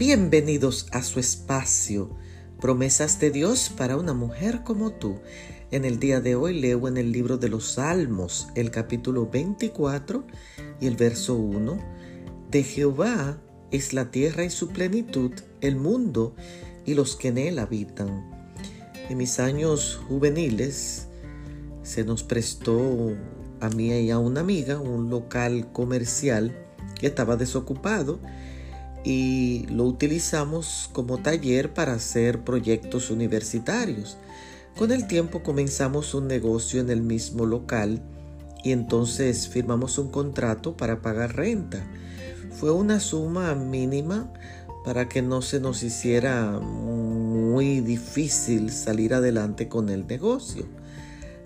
Bienvenidos a su espacio, promesas de Dios para una mujer como tú. En el día de hoy leo en el libro de los Salmos el capítulo 24 y el verso 1. De Jehová es la tierra y su plenitud, el mundo y los que en él habitan. En mis años juveniles se nos prestó a mí y a una amiga un local comercial que estaba desocupado y lo utilizamos como taller para hacer proyectos universitarios. Con el tiempo comenzamos un negocio en el mismo local y entonces firmamos un contrato para pagar renta. Fue una suma mínima para que no se nos hiciera muy difícil salir adelante con el negocio.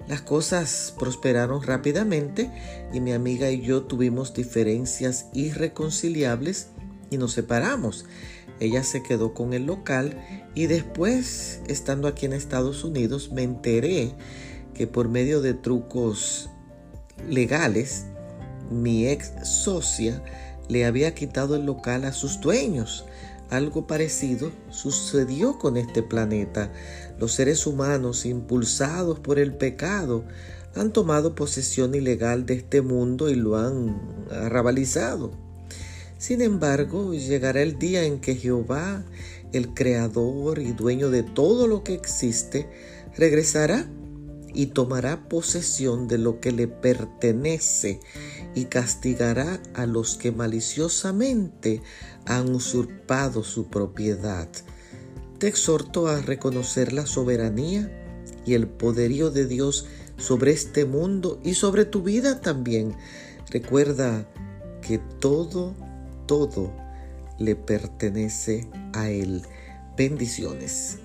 Las cosas prosperaron rápidamente y mi amiga y yo tuvimos diferencias irreconciliables y nos separamos. Ella se quedó con el local y después, estando aquí en Estados Unidos, me enteré que por medio de trucos legales, mi ex socia le había quitado el local a sus dueños. Algo parecido sucedió con este planeta. Los seres humanos, impulsados por el pecado, han tomado posesión ilegal de este mundo y lo han arrabalizado. Sin embargo, llegará el día en que Jehová, el creador y dueño de todo lo que existe, regresará y tomará posesión de lo que le pertenece y castigará a los que maliciosamente han usurpado su propiedad. Te exhorto a reconocer la soberanía y el poderío de Dios sobre este mundo y sobre tu vida también. Recuerda que todo todo le pertenece a Él. Bendiciones.